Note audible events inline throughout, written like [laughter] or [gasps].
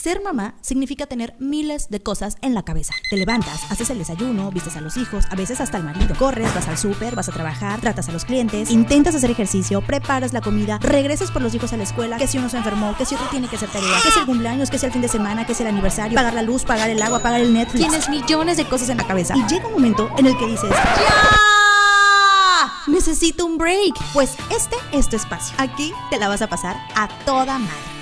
Ser mamá significa tener miles de cosas en la cabeza. Te levantas, haces el desayuno, vistes a los hijos, a veces hasta al marido. Corres, vas al súper, vas a trabajar, tratas a los clientes, intentas hacer ejercicio, preparas la comida, regresas por los hijos a la escuela, que si uno se enfermó, que si otro tiene que hacer tarea, que si el cumpleaños, que si el fin de semana, que si el aniversario, pagar la luz, pagar el agua, pagar el Netflix. Tienes millones de cosas en la cabeza. Y llega un momento en el que dices, ¡Ya! Necesito un break. Pues este es tu espacio. Aquí te la vas a pasar a toda madre.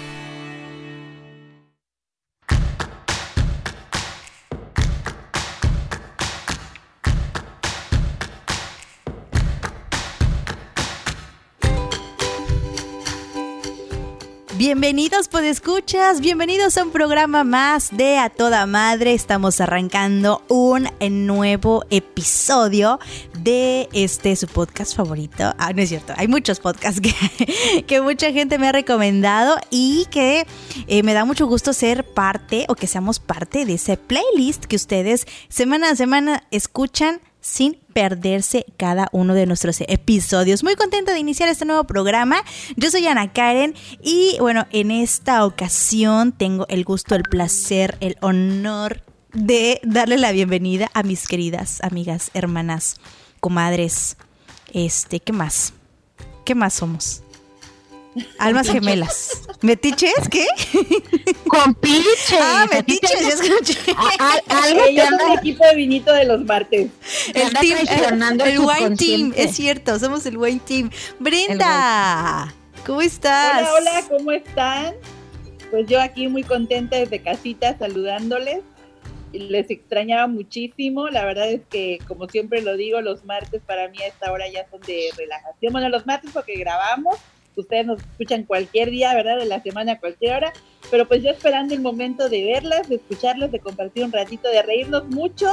Bienvenidos escuchas, bienvenidos a un programa más de A Toda Madre. Estamos arrancando un nuevo episodio de este su podcast favorito. Ah, no es cierto, hay muchos podcasts que, [laughs] que mucha gente me ha recomendado y que eh, me da mucho gusto ser parte o que seamos parte de ese playlist que ustedes semana a semana escuchan sin perderse cada uno de nuestros episodios. Muy contenta de iniciar este nuevo programa. Yo soy Ana Karen y bueno, en esta ocasión tengo el gusto, el placer, el honor de darle la bienvenida a mis queridas amigas, hermanas, comadres. Este, ¿qué más? ¿Qué más somos? Almas gemelas. ¿Metiches? ¿Qué? Compiches. Ah, metiches, ya escuché. Algo que anda el equipo de vinito de los martes. El team, el, el Wine Team, es cierto, somos el Wine Team. Brenda, ¿cómo estás? Hola, hola, ¿cómo están? Pues yo aquí muy contenta desde casita saludándoles. Les extrañaba muchísimo. La verdad es que, como siempre lo digo, los martes para mí a esta hora ya son de relajación. Bueno, los martes porque grabamos ustedes nos escuchan cualquier día, ¿verdad? De la semana, cualquier hora, pero pues yo esperando el momento de verlas, de escucharlas, de compartir un ratito, de reírnos mucho,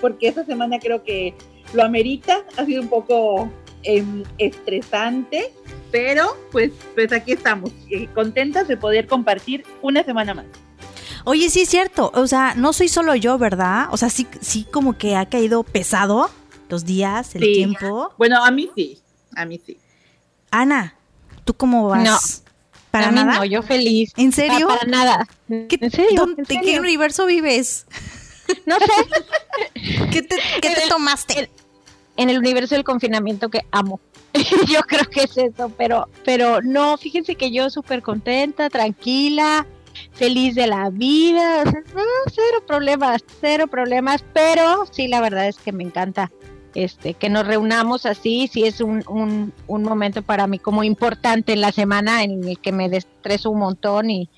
porque esta semana creo que lo amerita, ha sido un poco em, estresante, pero pues, pues aquí estamos, eh, contentas de poder compartir una semana más. Oye, sí es cierto, o sea, no soy solo yo, ¿verdad? O sea, sí, sí como que ha caído pesado los días, el tiempo. Bueno, a mí sí, a mí sí. Ana, ¿Tú cómo vas? No. ¿Para nada? no, yo feliz. ¿En serio? para nada. ¿Qué, ¿En serio? ¿En qué universo vives? No sé. [laughs] ¿Qué te, tomaste? En, el universo del confinamiento que amo. [laughs] yo creo que es eso, pero, pero no, fíjense que yo súper contenta, tranquila, feliz de la vida, cero problemas, cero problemas, pero sí, la verdad es que me encanta este, que nos reunamos así, sí es un, un, momento para mí como importante en la semana en el que me destreso un montón y,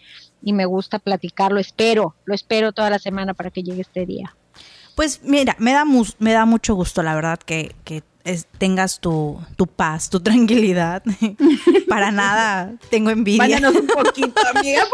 me gusta platicarlo, espero, lo espero toda la semana para que llegue este día. Pues mira, me da, me da mucho gusto, la verdad, que, tengas tu, tu, paz, tu [laughs] tranquilidad. [laughs] Para nada tengo envidia. un poquito, amiga,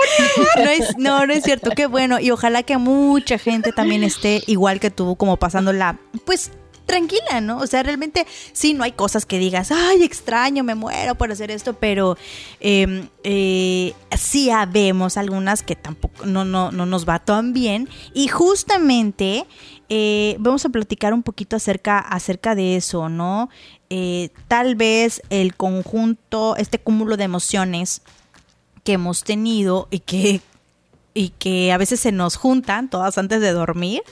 No es, no, no es cierto, qué bueno. Y ojalá que mucha gente también esté igual que tú, como pasándola, pues tranquila, ¿no? O sea, realmente sí, no hay cosas que digas, ay, extraño, me muero por hacer esto, pero em, eh, sí habemos algunas que tampoco no, no, no nos va tan bien. Y justamente eh, vamos a platicar un poquito acerca, acerca de eso, ¿no? Eh, tal vez el conjunto, este cúmulo de emociones que hemos tenido y que, y que a veces se nos juntan todas antes de dormir,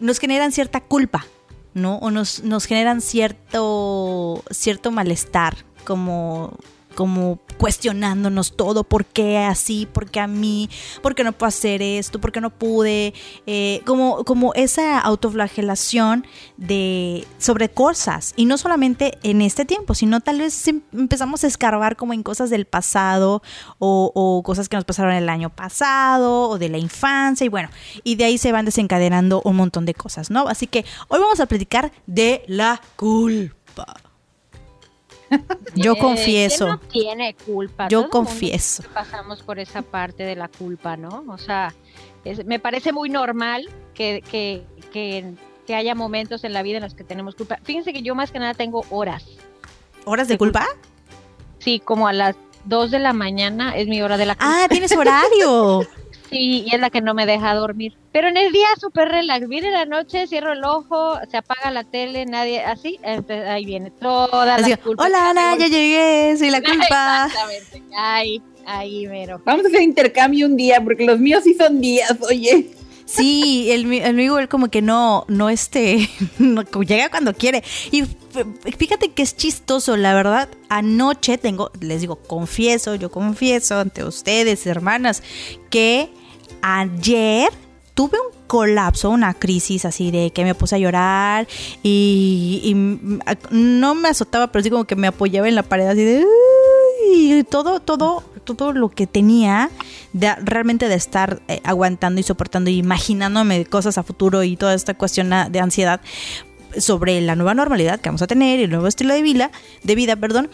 nos generan cierta culpa, ¿no? O nos, nos generan cierto, cierto malestar, como como cuestionándonos todo, ¿por qué así? ¿Por qué a mí? ¿Por qué no puedo hacer esto? ¿Por qué no pude? Eh, como, como esa autoflagelación de, sobre cosas, y no solamente en este tiempo, sino tal vez empezamos a escarbar como en cosas del pasado o, o cosas que nos pasaron el año pasado o de la infancia, y bueno, y de ahí se van desencadenando un montón de cosas, ¿no? Así que hoy vamos a platicar de la culpa. [laughs] Yo confieso. no tiene culpa? Yo confieso. Pasamos por esa parte de la culpa, ¿no? O sea, me parece muy normal que, que, que, haya momentos en la vida en los que tenemos culpa. Fíjense que yo más que nada tengo horas. ¿Horas de, culpa? Sí, como a las 2 de la mañana es mi hora de la culpa. Ah, tienes horario. [laughs] Sí, y es la que no me deja dormir. Pero en el día súper relax. Viene la noche, cierro el ojo, se apaga la tele, nadie, así, ahí viene toda la culpa. Hola Ana, ya llegué, soy la [laughs] culpa. Exactamente. Ay, Ahí, mero. Vamos a hacer intercambio un día, porque los míos sí son días, oye. Sí, el, el amigo él como que no, no este, [laughs] no, llega cuando quiere. Y fíjate que es chistoso, la verdad. Anoche tengo, les digo, confieso, yo confieso ante ustedes, hermanas, que ayer tuve un colapso, una crisis así de que me puse a llorar y, no me azotaba, pero sí como que me apoyaba en la pared así de... Y todo, todo, todo lo que tenía de, realmente de estar eh, aguantando y soportando y imaginándome cosas a futuro y toda esta cuestión de ansiedad sobre la nueva normalidad que vamos a tener y el nuevo estilo de vida, de vida, perdón,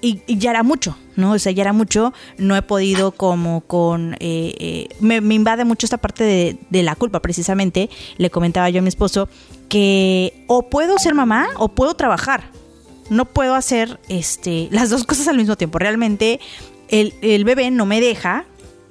y, ya era mucho, ¿no? O sea, ya era mucho, no he podido como con... Eh, eh, me, invade mucho esta parte de, de, la culpa, precisamente. Le comentaba yo a mi esposo que o puedo ser mamá o puedo trabajar. No puedo hacer este, las dos cosas al mismo tiempo. Realmente el, el bebé no me deja,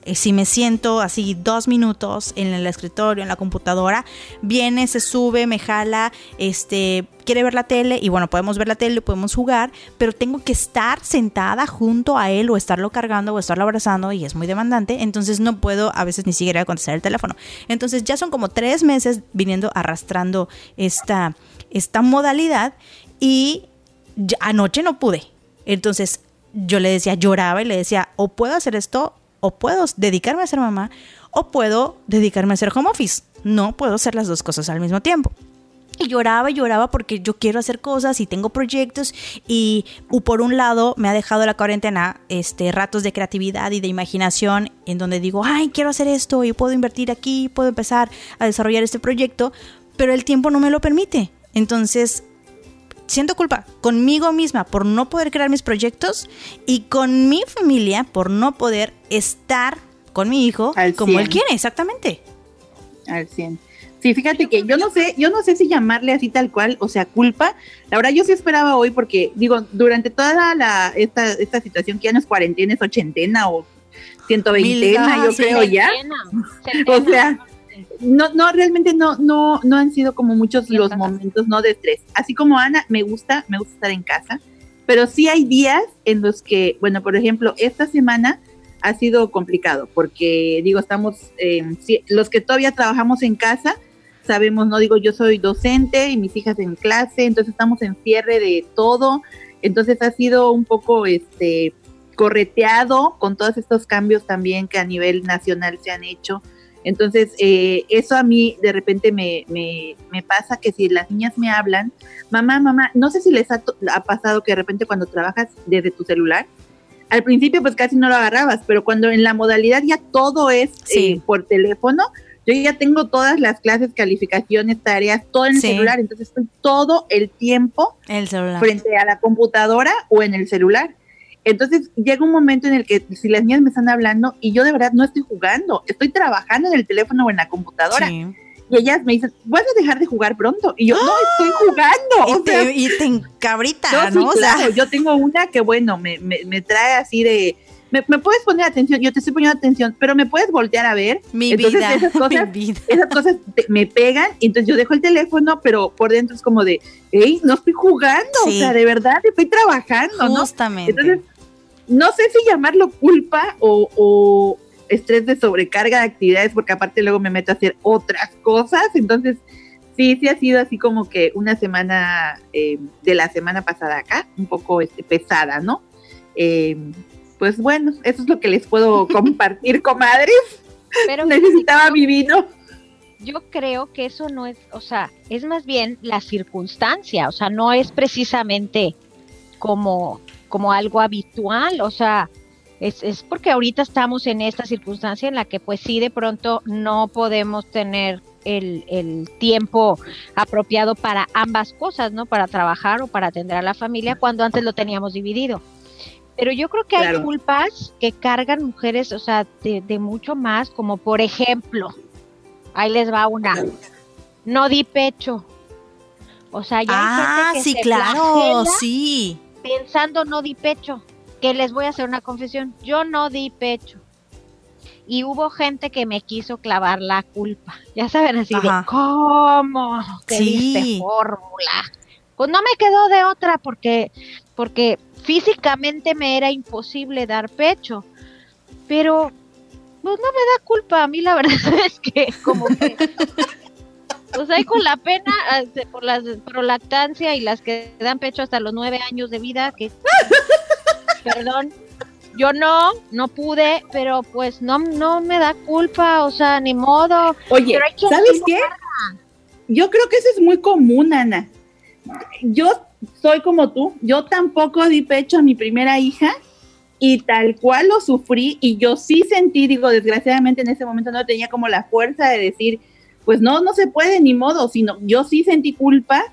eh, si me siento así dos minutos en el escritorio, en la computadora, viene, se sube, me jala, este, quiere ver la tele y bueno, podemos ver la tele, podemos jugar, pero tengo que estar sentada junto a él o estarlo cargando o estarlo abrazando y es muy demandante, entonces no puedo a veces ni siquiera contestar el teléfono. Entonces ya son como tres meses viniendo arrastrando esta, esta modalidad y anoche no pude. Entonces yo le decía, lloraba y le decía, o puedo hacer esto o puedo dedicarme a ser mamá o puedo dedicarme a hacer home office. No puedo hacer las dos cosas al mismo tiempo. Y lloraba y lloraba porque yo quiero hacer cosas y tengo proyectos y por un lado me ha dejado la cuarentena este, ratos de creatividad y de imaginación en donde digo, ay, quiero hacer esto y puedo invertir aquí, puedo empezar a desarrollar este proyecto, pero el tiempo no me lo permite. Entonces siento culpa conmigo misma por no poder crear mis proyectos y con mi familia por no poder estar con mi hijo como él quiere, exactamente. Al 100. Sí, fíjate que yo no sé, yo no sé si llamarle así tal cual, o sea, culpa. La verdad yo sí esperaba hoy porque digo, durante toda la esta esta situación que ya no es cuarentena, es ochentena o 120, yo creo ya. [laughs] O sea, no, no, realmente no, no, no han sido como muchos los momentos, no de estrés. Así como Ana, me gusta, me gusta estar en casa, pero sí hay días en los que, bueno, por ejemplo, esta semana ha sido complicado porque, digo, estamos, eh, los que todavía trabajamos en casa, sabemos, no digo, yo soy docente y mis hijas en clase, entonces estamos en cierre de todo, entonces ha sido un poco, este, correteado con todos estos cambios también que a nivel nacional se han hecho entonces, eh, eso a mí de repente me, me, me, pasa que si las niñas me hablan, mamá, mamá, no sé si les ha, pasado que de repente cuando trabajas desde tu celular, al principio pues casi no lo agarrabas, pero cuando en la modalidad ya todo es eh, por teléfono, yo ya tengo todas las clases, calificaciones, tareas, todo en el celular, entonces estoy todo el tiempo frente a la computadora o en el celular. Entonces llega un momento en el que si las niñas me están hablando y yo de verdad no estoy jugando, estoy trabajando en el teléfono o en la computadora. Y ellas me dicen, vas a dejar de jugar pronto. Y yo, no, estoy jugando. Y, [laughs] te, y te encabrita, ¿no? yo tengo una que, bueno, me, me, trae así de, me, puedes poner atención, yo te estoy poniendo atención, pero me puedes voltear a ver. Mi [laughs] vida, esas cosas, mi vida. Esas cosas me pegan, entonces yo dejo el teléfono, pero por dentro es como de, hey, no estoy jugando, o sea, de verdad estoy trabajando, Justamente. Entonces, no sé si llamarlo culpa o, estrés de sobrecarga de actividades, porque aparte luego me meto a hacer otras cosas, entonces sí, sí ha sido así como que una semana eh, de la semana pasada acá, un poco este, pesada, ¿no? Eh, pues bueno, eso es lo que les puedo [laughs] compartir, comadres. Pero Necesitaba mi vino. Yo creo que eso no es, o sea, es más bien la circunstancia, o sea, no es precisamente como como algo habitual, o sea, es, es, porque ahorita estamos en esta circunstancia en la que pues sí de pronto no podemos tener el, el, tiempo apropiado para ambas cosas, ¿no? Para trabajar o para atender a la familia cuando antes lo teníamos dividido. Pero yo creo que hay culpas que cargan mujeres, o sea, de, de, mucho más, como por ejemplo, ahí les va una, no di pecho. O sea, ya hay gente ah, que sí, claro, sí pensando no di pecho, que les voy a hacer una confesión, yo no di pecho. Y hubo gente que me quiso clavar la culpa. Ya saben así de cómo te diste fórmula. Pues no me quedó de otra porque porque físicamente me era imposible dar pecho. pero pues no me da culpa. A mí la [laughs] verdad es que como que pues ahí con la pena este, por las por lactancia y las que dan pecho hasta los nueve años de vida, que [laughs] perdón, yo no, no pude, pero pues no, no me da culpa, o sea, ni modo. Oye, ¿sabes qué? Yo creo que eso es muy común, Ana. Yo soy como tú, yo tampoco di pecho a mi primera hija y tal cual lo sufrí y yo sí sentí, digo, desgraciadamente en ese momento no tenía como la fuerza de decir, pues no, no se puede ni modo, sino yo sí sentí culpa,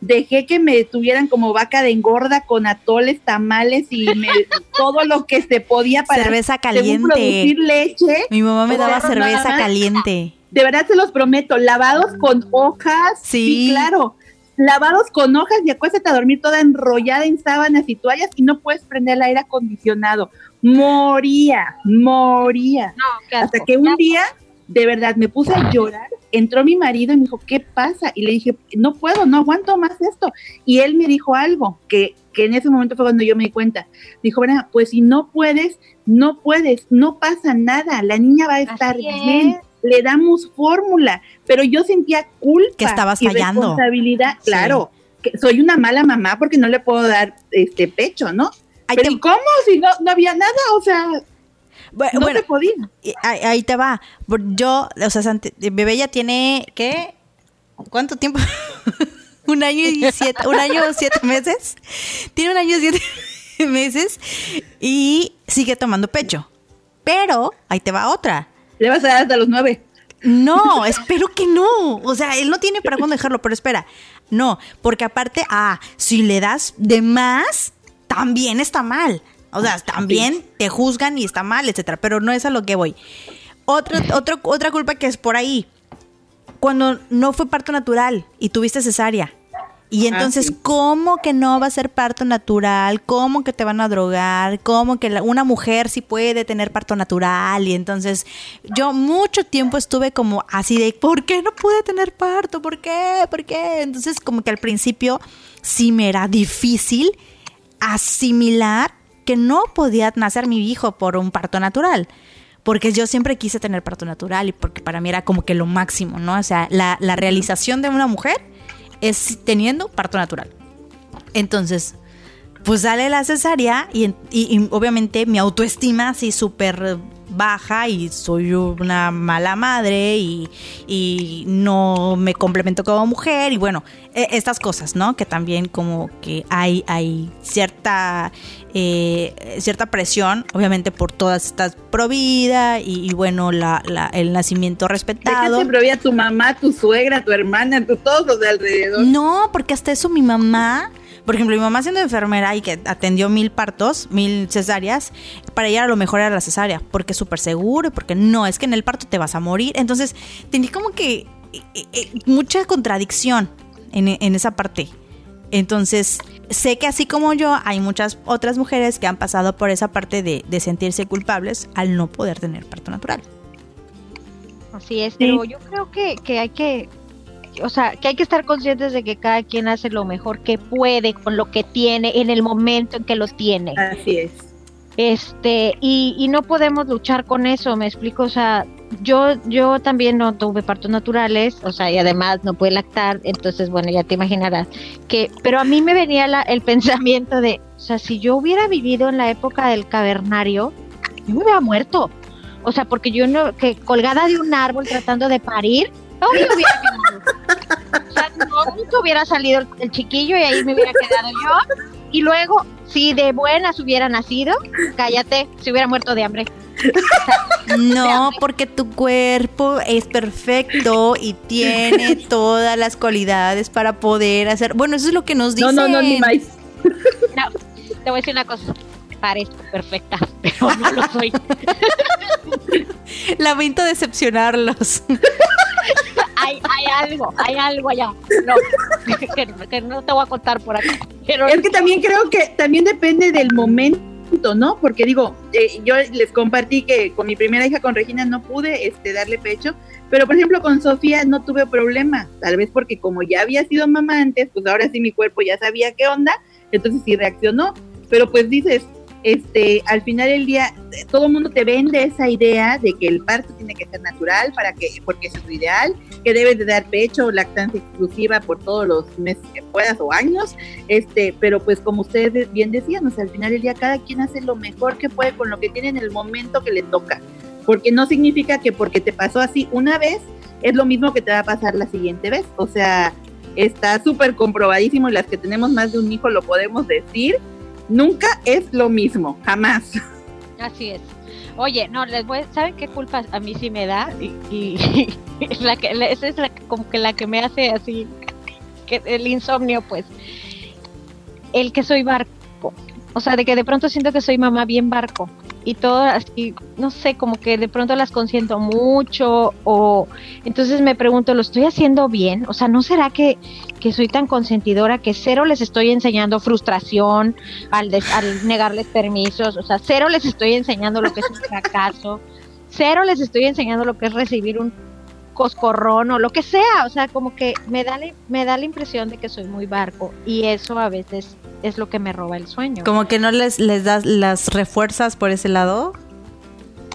dejé que me tuvieran como vaca de engorda con atoles, tamales y [laughs] todo lo que se podía para cerveza caliente. producir leche. Mi mamá me daba cerveza caliente. De verdad se los prometo, lavados con hojas. Sí, claro lavados con hojas y acuéstate a dormir toda enrollada en sábanas y toallas y no puedes prender el aire acondicionado. Moría, moría. Hasta que un día, de verdad, me puse a llorar. Entró mi marido y me dijo, ¿qué pasa? Y le dije, no puedo, no aguanto más esto. Y él me dijo algo que, que en ese momento fue cuando yo me di cuenta. Dijo, bueno, pues si no puedes, no puedes, no pasa nada, la niña va a estar bien le damos fórmula, pero yo sentía culpa que estabas fallando. responsabilidad, claro, que soy una mala mamá porque no le puedo dar este pecho, ¿no? pero ¿y cómo si no, no había nada? O sea, bueno, no se podía. Ahí, te va. Yo, o sea, bebé ya tiene, ¿qué? ¿Cuánto tiempo? [laughs] un año y siete, un año siete meses. Tiene un año y siete [laughs] meses y sigue tomando pecho. Pero, ahí te va otra. Le vas a dar hasta los nueve. No, espero que no. O sea, él no tiene para cuándo dejarlo, pero espera. No, porque aparte, ah, si le das de más, también está mal. O sea, también te juzgan y está mal, etcétera. Pero no es a lo que voy. Otra, otra culpa que es por ahí. Cuando no fue parto natural y tuviste cesárea y ah, entonces, ¿cómo que no va a ser parto natural? ¿Cómo que te van a drogar? ¿Cómo que una mujer sí puede tener parto natural? Y entonces yo mucho tiempo estuve como así de, ¿por qué no pude tener parto? ¿Por qué? ¿Por qué? Entonces como que al principio sí me era difícil asimilar que no podía nacer mi hijo por un parto natural porque yo siempre quise tener parto natural y porque para mí era como que lo máximo, ¿no? O sea, la, la realización de una mujer es teniendo parto natural. Entonces, pues sale la cesárea y, obviamente mi autoestima así súper baja y soy una mala madre y, no me complemento como mujer y bueno, e, estas cosas, ¿no? Que también como que hay, hay cierta, eh, cierta presión, obviamente por todas estas provida y, y bueno, la, la, el nacimiento respetado. ¿De qué tu mamá, tu suegra, tu hermana, tu, todos los de alrededor? No, porque hasta eso mi mamá por ejemplo, mi mamá siendo enfermera y que atendió mil partos, mil cesáreas, para ella a lo mejor era la cesárea, porque es súper seguro, porque no, es que en el parto te vas a morir. Entonces, tenía como que eh, eh, mucha contradicción en, esa parte. Entonces, sé que así como yo, hay muchas otras mujeres que han pasado por esa parte de, sentirse culpables al no poder tener parto natural. Así es, pero yo creo que, que hay que o sea, que hay que estar conscientes de que cada quien hace lo mejor que puede con lo que tiene en el momento en que lo tiene. Así es. Este, y, y no podemos luchar con eso, me explico, o sea, yo, yo también no tuve partos naturales, o sea, y además no pude lactar, entonces, bueno, ya te imaginarás que, pero a mí me venía la, el pensamiento de, o sea, si yo hubiera vivido en la época del cavernario, yo me hubiera muerto. O sea, porque yo no, que colgada de un árbol tratando de parir, no hubiera O sea, nunca hubiera salido el, chiquillo y ahí me hubiera quedado yo. Y luego, si de buenas hubiera nacido, cállate, se hubiera muerto de hambre. No, porque tu cuerpo es perfecto y tiene [laughs] todas las cualidades para poder hacer. Bueno, eso es lo que nos dicen. No, no, no, ni más. No, te voy a decir una cosa. Parezco perfecta, pero no lo soy. [laughs] Lamento decepcionarlos [laughs] hay, algo, hay algo allá. No, [laughs] que, no te voy a contar por aquí. Pero es que también creo que también depende del momento, ¿no? Porque digo, eh, yo les compartí que con mi primera hija, con Regina, no pude este, darle pecho, pero por ejemplo con Sofía no tuve problema, tal vez porque como ya había sido mamá antes, pues ahora sí mi cuerpo ya sabía qué onda, entonces sí reaccionó, pero pues dices, este, al final del día, todo el mundo te vende esa idea de que el parto tiene que ser natural para que, porque eso es lo ideal, que debes de dar pecho o lactancia exclusiva por todos los meses que puedas o años, este, pero pues como ustedes bien decían, o sea, al final del día cada quien hace lo mejor que puede con lo que tiene en el momento que le toca, porque no significa que porque te pasó así una vez, es lo mismo que te va a pasar la siguiente vez, o sea, está súper comprobadísimo y las que tenemos más de un hijo lo podemos decir, nunca es lo mismo, jamás. Así es. Oye, no, les voy, ¿saben qué culpa a mí sí me da? Y, [laughs] la que, esa es la, como que la que me hace así, que el insomnio, pues, el que soy barco. O sea, de que de pronto siento que soy mamá bien barco y todo así, no sé, como que de pronto las consiento mucho o entonces me pregunto, ¿lo estoy haciendo bien? O sea, ¿no será que, que soy tan consentidora que cero les estoy enseñando frustración al, al negarles permisos? O sea, cero les estoy enseñando lo que es un fracaso, cero les estoy enseñando lo que es recibir un coscorrón o lo que sea, o sea, como que me da, me da la impresión de que soy muy barco y eso a veces es lo que me roba el sueño. Como que no les, les das las refuerzas por ese lado.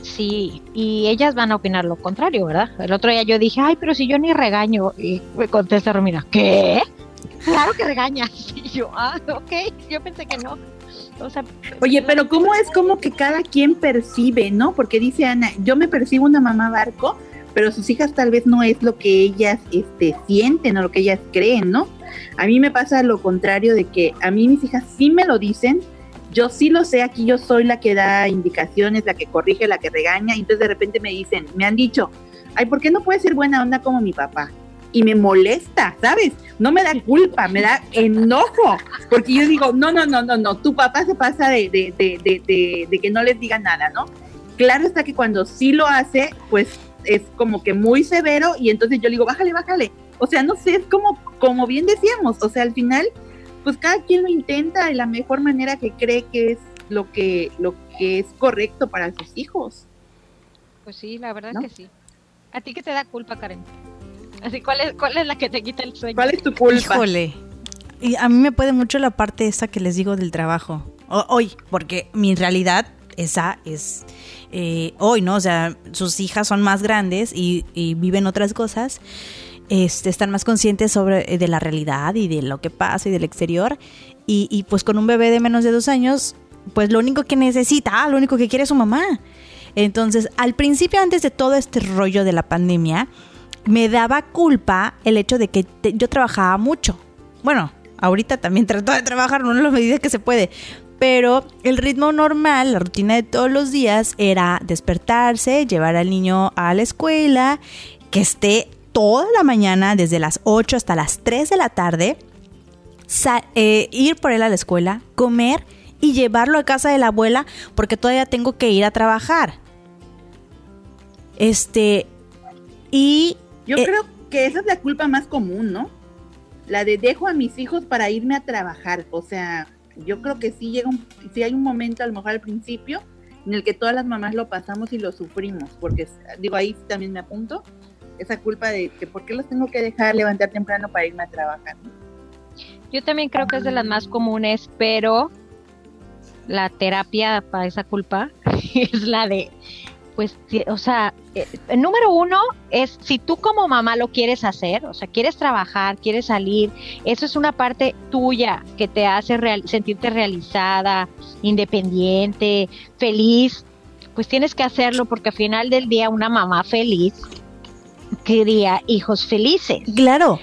Sí, y ellas van a opinar lo contrario, ¿verdad? El otro día yo dije, ay, pero si yo ni regaño, y me contesta Romina, ¿qué? Claro que regañas. [laughs] Y yo, ah, ok, yo pensé que no. Oye, pero ¿cómo es como que cada quien percibe, no? Porque dice Ana, yo me percibo una mamá barco, pero sus hijas tal vez no es lo que ellas este, sienten o lo que ellas creen, ¿no? A mí me pasa lo contrario de que a mí mis hijas sí me lo dicen, yo sí lo sé, aquí yo soy la que da indicaciones, la que corrige, la que regaña, y entonces de repente me dicen, me han dicho, ay, ¿por qué no puede ser buena onda como mi papá? Y me molesta, ¿sabes? No me da culpa, me da enojo, porque yo digo, no, no, no, no, no, tu papá se pasa de, de, de, de que no les diga nada, ¿no? Claro está que cuando sí lo hace, pues es como que muy severo y entonces yo le digo, bájale, bájale. O sea, no sé, es como, como bien decíamos, o sea, al final, pues cada quien lo intenta de la mejor manera que cree que es lo que, lo que es correcto para sus hijos. Pues sí, la verdad que sí. ¿A ti qué te da culpa, Karen? Así, ¿cuál es, ¿cuál es la que te quita el sueño? ¿Cuál es tu culpa? Híjole. Y a mí me puede mucho la parte esa que les digo del trabajo. hoy, porque mi realidad esa es eh, hoy, ¿no? O sea, sus hijas son más grandes y, viven otras cosas. Este, están más conscientes sobre eh, de la realidad y de lo que pasa y del exterior. Y, pues con un bebé de menos de dos años, pues lo único que necesita, lo único que quiere es su mamá. Entonces, al principio, antes de todo este rollo de la pandemia, me daba culpa el hecho de que yo trabajaba mucho. Bueno, ahorita también trato de trabajar, en la medida que se puede, pero el ritmo normal, la rutina de todos los días era despertarse, llevar al niño a la escuela, que esté toda la mañana, desde las 8 hasta las 3 de la tarde, eh, ir por él a la escuela, comer y llevarlo a casa de la abuela porque todavía tengo que ir a trabajar. Este, y... Yo eh, creo que esa es la culpa más común, ¿no? La de dejo a mis hijos para irme a trabajar. O sea, yo creo que sí llega un, sí hay un momento a lo mejor al principio en el que todas las mamás lo pasamos y lo sufrimos, porque digo ahí también me apunto esa culpa de que por qué los tengo que dejar levantar temprano para irme a trabajar. Yo también creo que es de las más comunes, pero la terapia para esa culpa [laughs] es la de pues, o sea, el eh, número uno es si tú como mamá lo quieres hacer, o sea, quieres trabajar, quieres salir, eso es una parte tuya que te hace sentirte realizada, independiente, feliz, pues tienes que hacerlo porque al final del día una mamá feliz quería hijos felices. Claro.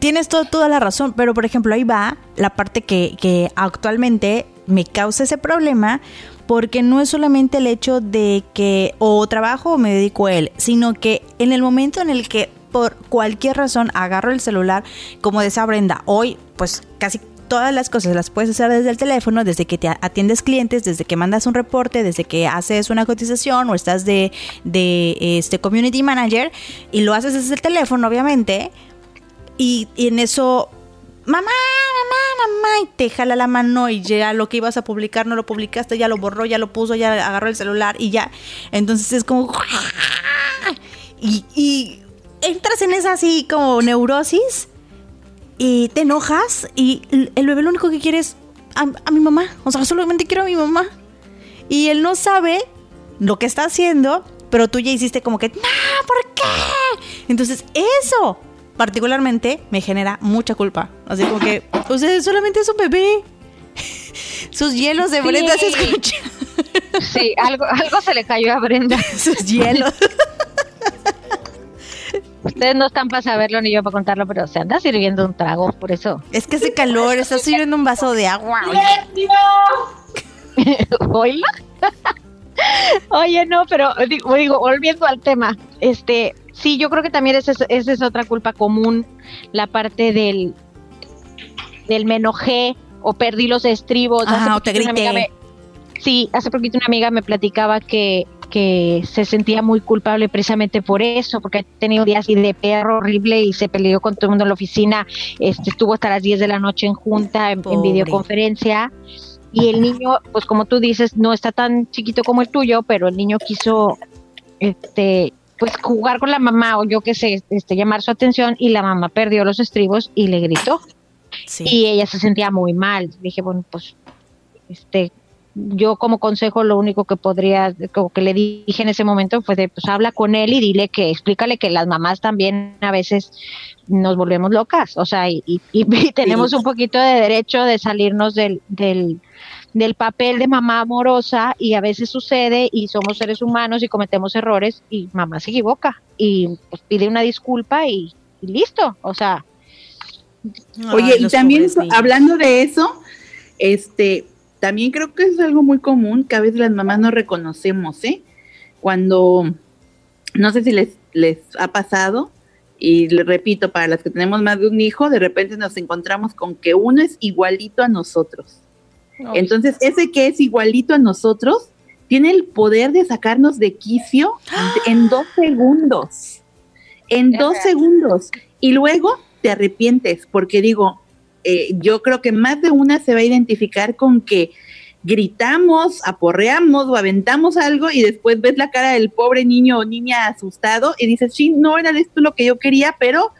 Tienes toda la razón, pero por ejemplo ahí va la parte que, que actualmente me causa ese problema porque no es solamente el hecho de que o trabajo o me dedico a él, sino que en el momento en el que por cualquier razón agarro el celular, como decía Brenda, hoy pues casi todas las cosas las puedes hacer desde el teléfono, desde que te atiendes clientes, desde que mandas un reporte, desde que haces una cotización o estás de, de este community manager y lo haces desde el teléfono, obviamente. Y, y en eso mamá, mamá, mamá, y te jala la mano y ya lo que ibas a publicar no lo publicaste, ya lo borró, ya lo puso, ya agarró el celular y ya. Entonces es como... Y, entras en esa así como neurosis y te enojas y el bebé lo único que quiere es a, a mi mamá. O sea, solamente quiero a mi mamá. Y él no sabe lo que está haciendo, pero tú ya hiciste como que, no, ¿por qué? Entonces, eso particularmente me genera mucha culpa. Así como que, o sea, solamente es un bebé. [laughs] Sus hielos de Sí. Brenda se escuchan. Sí, algo, algo se le cayó a Brenda. [laughs] Sus hielos. Ustedes no están para saberlo ni yo para contarlo, pero se anda sirviendo un trago, por eso. Es que hace calor, está sirviendo un vaso de agua. [laughs] ¿Oíla? Oye, no, pero digo, digo, volviendo al tema, este, sí, yo creo que también esa es, es otra culpa común, la parte del, del me enojé o perdí los estribos. Ajá, o te grité. me- sí, hace poquito una amiga me platicaba que, que se sentía muy culpable precisamente por eso, porque ha tenido días así de perro horrible y se peleó con todo el mundo en la oficina, este, estuvo hasta las 10 de la noche en junta, en, en videoconferencia, y el niño, pues como tú dices, no está tan chiquito como el tuyo, pero el niño quiso, este, pues jugar con la mamá o yo qué sé, este, llamar su atención y la mamá perdió los estribos y le gritó Sí. y ella se sentía muy mal. Dije, bueno, pues, este, yo como consejo lo único que podría, como que le dije en ese momento fue de, pues habla con él y dile que, explícale que las mamás también a veces nos volvemos locas, o sea, y, y- [laughs] y tenemos un poquito de derecho de salirnos del, del, del papel de mamá amorosa y a veces sucede y somos seres humanos y cometemos errores y mamá se equivoca y pues, pide una disculpa y, y listo, o sea, Oye, Ay, y también hablando de eso, este, también creo que es algo muy común que a veces las mamás no reconocemos, ¿eh? Cuando, no sé si les, les ha pasado, y le repito, para las que tenemos más de un hijo, de repente nos encontramos con que uno es igualito a nosotros. Entonces, ese que es igualito a nosotros tiene el poder de sacarnos de quicio [gasps] en dos segundos. En Es dos real. segundos. Y luego te arrepientes, porque digo, eh, yo creo que más de una se va a identificar con que gritamos, aporreamos o aventamos algo y después ves la cara del pobre niño o niña asustado y dices, sí, no era esto lo que yo quería, pero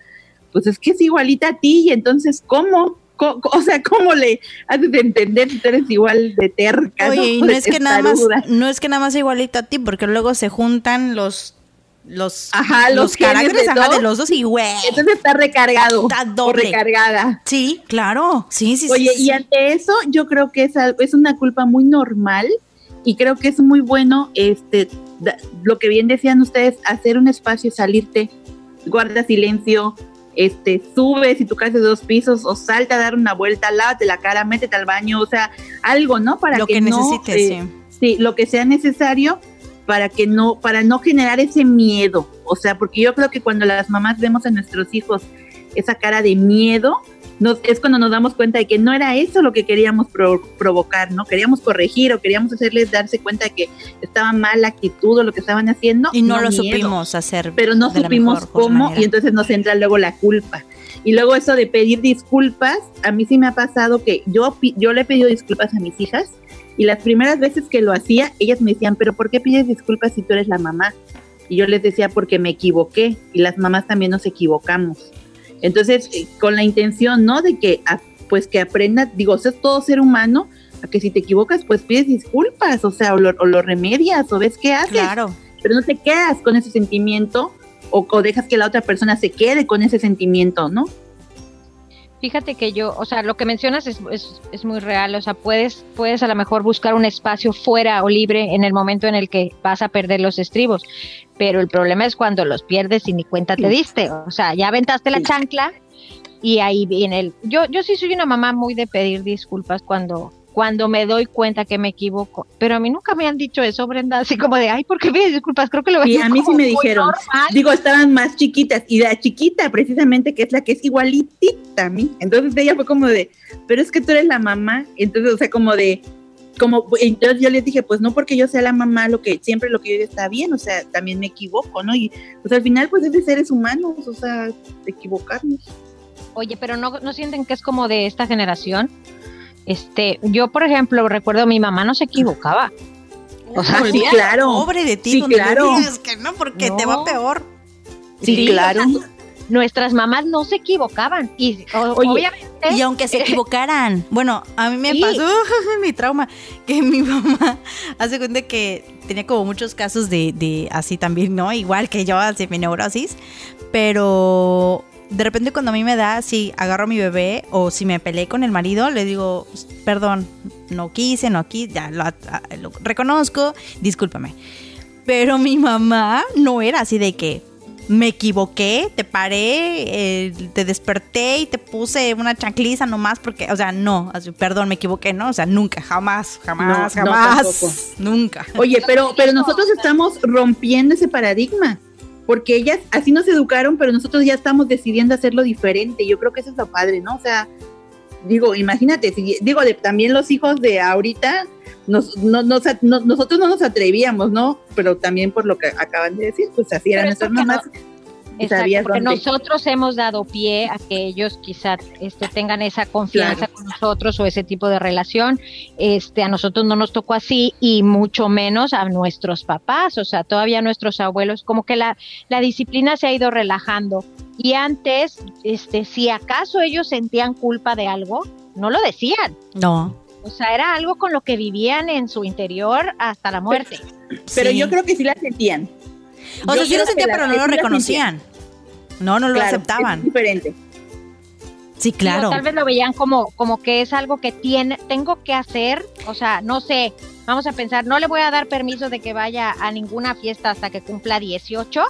pues es que es igualita a ti y entonces, ¿cómo? O sea, ¿cómo le haces de entender si tú eres igual de terca? Oye, y ¿no? no es que nada más, no es que nada más igualito a ti, porque luego se juntan los los, Ajá, los genes caracteres de ajá, de dos. los dos y güey. Entonces está recargado Está doble. recargada. Sí, claro. Sí, sí, Oye, sí. y sí. ante eso yo creo que es, es una culpa muy normal y creo que es muy bueno este da- lo que bien decían ustedes, hacer un espacio, salirte, guarda silencio, este, sube si tu casa es de dos pisos o salta a dar una vuelta, lávate la cara, métete al baño, o sea, algo, ¿no? Para lo que, que, no, necesites, eh, sí. sí, lo que sea necesario para que no, para no generar ese miedo. O sea, porque yo creo que cuando las mamás vemos a nuestros hijos esa cara de miedo, nos, es cuando nos damos cuenta de que no era eso lo que queríamos pro- provocar, ¿no? Queríamos corregir o queríamos hacerles darse cuenta de que estaba mal la actitud o lo que estaban haciendo. Y no, lo miedo supimos hacer. pero no supimos cómo manera. y entonces nos entra luego la culpa. Y luego eso de pedir disculpas, a mí sí me ha pasado que yo, yo le he pedido disculpas a mis hijas y las primeras veces que lo hacía, ellas me decían, pero ¿por qué pides disculpas si tú eres la mamá? Y yo les decía, porque me equivoqué y las mamás también nos equivocamos. Entonces, eh, con la intención, ¿no? De que, ah, pues que aprenda, digo, es todo ser humano, a que si te equivocas, pues pides disculpas, o sea, o lo, o lo remedias, o ves qué haces Claro. pero no te quedas con ese sentimiento o, o dejas que la otra persona se quede con ese sentimiento, ¿no? Fíjate que yo, o sea, lo que mencionas es, es, es muy real, o sea, puedes, puedes a lo mejor buscar un espacio fuera o libre en el momento en el que vas a perder los estribos, pero el problema es cuando los pierdes y ni cuenta te diste, o sea, ya aventaste la chancla y ahí viene el... Yo, yo sí soy una mamá muy de pedir disculpas cuando, cuando me doy cuenta que me equivoco, pero a mí nunca me han dicho eso, Brenda, así como de, ay, ¿por qué disculpas? Creo que lo Y a mí sí me dijeron, normal. digo, estaban más chiquitas y la chiquita precisamente que es la que es igualitita a mí. Entonces ella fue como de, pero es que tú eres la mamá, entonces o sea, como de como entonces yo les dije, pues no porque yo sea la mamá, lo que siempre lo que yo diga está bien, o sea, también me equivoco, ¿no? Y pues al final pues es de seres humanos, o sea, de equivocarnos. Oye, pero no, no sienten que es como de esta generación. Este, yo por ejemplo recuerdo mi mamá no se equivocaba. O sea, sí, claro. Pobre de ti, Sí, claro. digas que no, porque te va peor. Sí, Sí, claro. Nuestras mamás no se equivocaban y o- Oye. obviamente. Y aunque se equivocaran. Bueno, a mí me Sí. pasó [laughs] mi trauma, que mi mamá [laughs] hace cuenta que tenía como muchos casos de, de así también, ¿no? Igual que yo, así mi neurosis. Pero de repente cuando a mí me da, si agarro a mi bebé o si me peleé con el marido, le digo, perdón, no quise, no quise, ya lo, lo reconozco, discúlpame. Pero mi mamá no era así de que me equivoqué, te paré, eh, te desperté y te puse una chancliza nomás porque, o sea, no, así, perdón, me equivoqué, ¿no? O sea, nunca, jamás, jamás, No, no, jamás, tampoco. nunca. Oye, pero, pero nosotros estamos rompiendo ese paradigma, porque ellas así nos educaron, pero nosotros ya estamos decidiendo hacerlo diferente. Yo creo que eso es lo padre, ¿no? O sea, digo, imagínate, si, digo, de, también los hijos de ahorita, nos, no, nos- no- nosotros no nos atrevíamos, ¿no? Pero también por lo que acaban de decir, pues así eran nuestras mamás. Exacto, porque dónde. nosotros hemos dado pie a que ellos quizá este, tengan esa confianza Claro. con nosotros o ese tipo de relación. Este, a nosotros no nos tocó así y mucho menos a nuestros papás, o sea, todavía nuestros abuelos, como que la, la disciplina se ha ido relajando. Y antes, este, si acaso ellos sentían culpa de algo, no lo decían. No. O sea, era algo con lo que vivían en su interior hasta la muerte. Pero sí. yo creo que sí la sentían. O sea, Yo sí lo sentían, pero no lo reconocían. No, no lo Claro, aceptaban. Es diferente. Sí, claro. Tal vez lo veían como, como que es algo que tiene, tengo que hacer, o sea, no sé, vamos a pensar, no le voy a dar permiso de que vaya a ninguna fiesta hasta que cumpla 18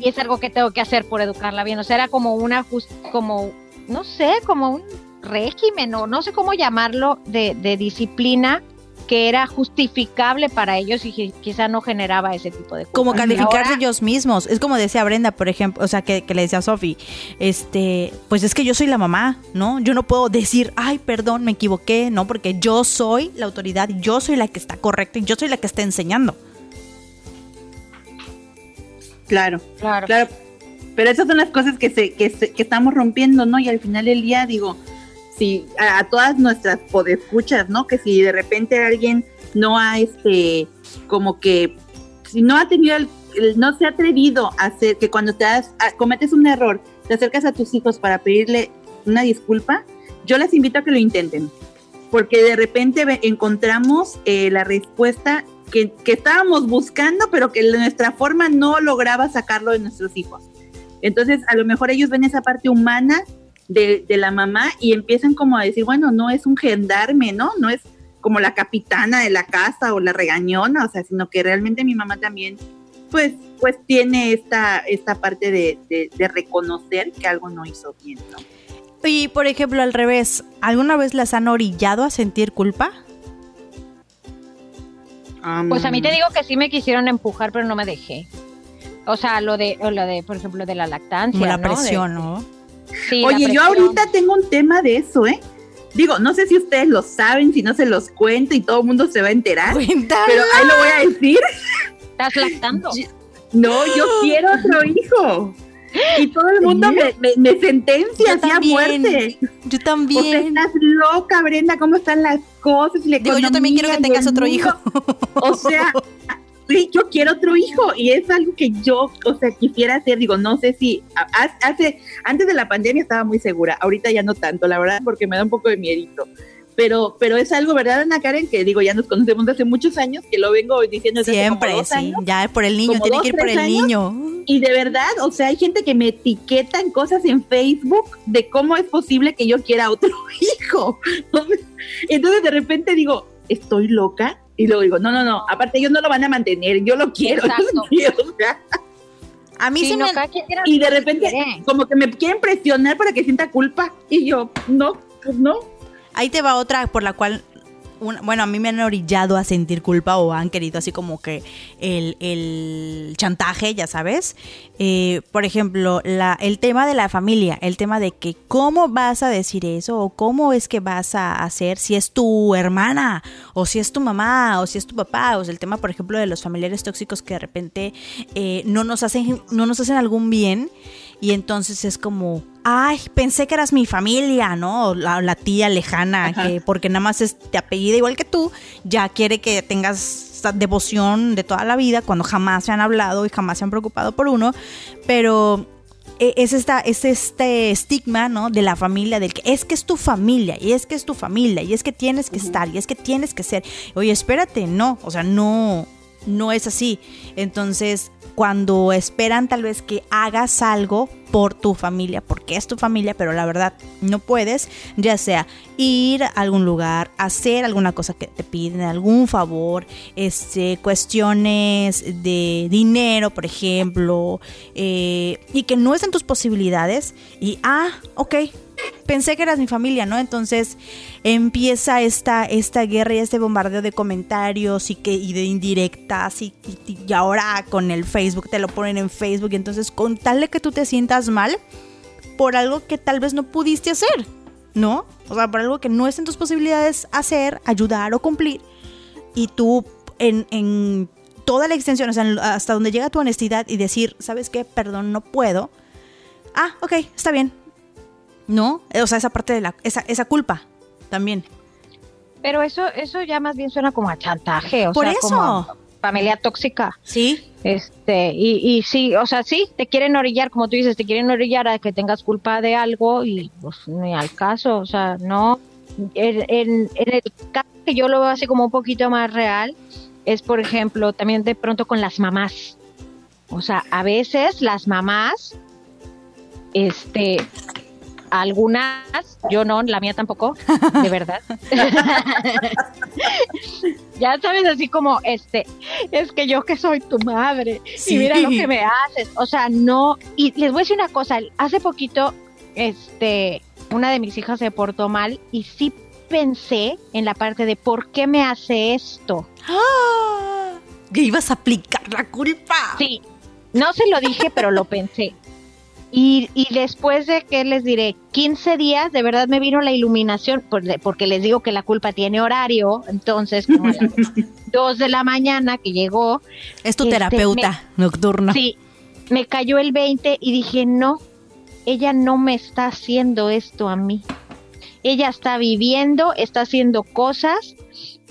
y es algo que tengo que hacer por educarla bien, o sea, era como una, jus- como, no sé, como un régimen o no sé cómo llamarlo de, de disciplina que era justificable para ellos y quizá no generaba ese tipo de como culpas. Y calificarse ahora- ellos mismos. Es como decía Brenda, por ejemplo, o sea, que, que le decía a Sofi, este, pues es que yo soy la mamá, ¿no? Yo no puedo decir, ay, perdón, me equivoqué, ¿no? Porque yo soy la autoridad, yo soy la que está correcta y yo soy la que está enseñando. Claro. Claro. Claro, pero esas son las cosas que, se, que, se- que estamos rompiendo, ¿no? Y al final del día, digo, si a, todas nuestras podescuchas, ¿no? Que si de repente alguien no ha, este, como que, si no ha tenido, el, no se ha atrevido a hacer, que cuando te das, a- cometes un error, te acercas a tus hijos para pedirle una disculpa, yo les invito a que lo intenten, porque de repente encontramos eh, la respuesta que, que estábamos buscando, pero que nuestra forma no lograba sacarlo de nuestros hijos. Entonces, a lo mejor ellos ven esa parte humana de, de la mamá y empiezan como a decir, bueno, no es un gendarme, ¿no? No es como la capitana de la casa o la regañona, o sea, sino que realmente mi mamá también, pues, pues tiene esta, esta parte de, de- de reconocer que algo no hizo bien, ¿no? Y por ejemplo, al revés, ¿alguna vez las han orillado a sentir culpa? Pues a mí te digo que sí me quisieron empujar, pero no me dejé. O sea, lo de, o lo de, por ejemplo, de la lactancia. Como la ¿no? De- presión, ¿no? Sí, Oye, yo ahorita tengo un tema de eso, ¿eh? Digo, no sé si ustedes lo saben, si no se los cuento y todo el mundo se va a enterar, Cuéntalo. pero ahí lo voy a decir. ¿Estás lactando? No, yo [gasps] quiero otro hijo. Y todo el mundo me, me, me sentencia así a muerte. Yo también. estás loca, Brenda, ¿cómo están las cosas? la Digo, yo también quiero que tengas otro hijo. O sea, [laughs] sí, yo quiero otro hijo y es algo que yo, o sea, quisiera hacer. Digo, no sé si ha- hace antes de la pandemia estaba muy segura, ahorita ya no tanto, la verdad, porque me da un poco de miedito. Pero, pero es algo, ¿verdad, Ana Karen? Que digo, ya nos conocemos de hace muchos años, que lo vengo diciendo desde hace como Siempre, dos sí. años. Ya por el niño, tiene dos, que ir por el años. niño. Y de verdad, o sea, hay gente que me etiqueta en cosas en Facebook de cómo es posible que yo quiera otro [laughs] hijo. [laughs] Entonces de repente digo, ¿estoy loca? Y luego digo, no, no, no, aparte ellos no lo van a mantener, yo lo quiero. yo lo Exacto. quiero, o sea, A mí Sí, se no, me... y de repente quiere. como que me quieren presionar para que sienta culpa. Y yo, no, pues no. Ahí te va otra por la cual, bueno, a mí me han orillado a sentir culpa o han querido así como que el, el chantaje, ya sabes. Eh, por ejemplo, el tema de la familia, el tema de que cómo vas a decir eso o cómo es que vas a hacer si es tu hermana o si es tu mamá o si es tu papá. O sea, el tema, por ejemplo, de los familiares tóxicos que de repente eh, no, nos hacen, no nos hacen algún bien y entonces es como, ay, pensé que eras mi familia, ¿no? La, la tía lejana, Ajá. que porque nada más es de apellido igual que tú, ya quiere que tengas esa devoción de toda la vida cuando jamás se han hablado y jamás se han preocupado por uno. Pero e, es, esta, es este estigma, ¿no? De la familia, del que es que es tu familia, y es que es tu familia, y es que tienes que estar, y es que tienes que ser. Oye, espérate, no, o sea, no, no es así. Entonces, cuando esperan tal vez que hagas algo por tu familia, porque es tu familia, pero la verdad no puedes, ya sea ir a algún lugar, hacer alguna cosa que te piden, algún favor, este, cuestiones de dinero, por ejemplo, eh, y que no es en tus posibilidades, y ah, ok, pensé que eras mi familia, ¿no? Entonces empieza esta, esta guerra y este bombardeo de comentarios y, que, y de indirectas y, y, ahora con el Facebook te lo ponen en Facebook y entonces con tal de que tú te sientas mal por algo que tal vez no pudiste hacer, ¿no? O sea, por algo que no es en tus posibilidades hacer, ayudar o cumplir y tú en, en toda la extensión, o sea, hasta donde llega tu honestidad y decir, ¿sabes qué? Perdón, no puedo. Ah, ok, está bien, ¿no? O sea, esa parte de la, esa, esa culpa también. Pero eso, eso ya más bien suena como a chantaje, o Por sea, eso. como familia tóxica. Sí. Este, y, y sí, o sea, sí, te quieren orillar, como tú dices, te quieren orillar a que tengas culpa de algo y pues ni al caso, o sea, no. En, en, en el caso que yo lo veo así como un poquito más real, es por ejemplo, también de pronto con las mamás. O sea, a veces las mamás, este, algunas, yo no, la mía tampoco, de verdad. [laughs] ya sabes, así como, este, es que yo que soy tu madre, Sí. y mira lo que me haces. O sea, no, y les voy a decir una cosa, hace poquito, este, una de mis hijas se portó mal y sí pensé en la parte de por qué me hace esto. ¡Ah! Que ibas a aplicar la culpa. Sí, no se lo dije, pero lo pensé. Y, y después de que les diré 15 días, de verdad me vino la iluminación, por- porque les digo que la culpa tiene horario, entonces como a las [laughs] 2 de la mañana que llegó, Es tu Este, terapeuta nocturna. sí, me cayó el 20 y dije, no, ella no me está haciendo esto a mí. Ella está viviendo, está haciendo cosas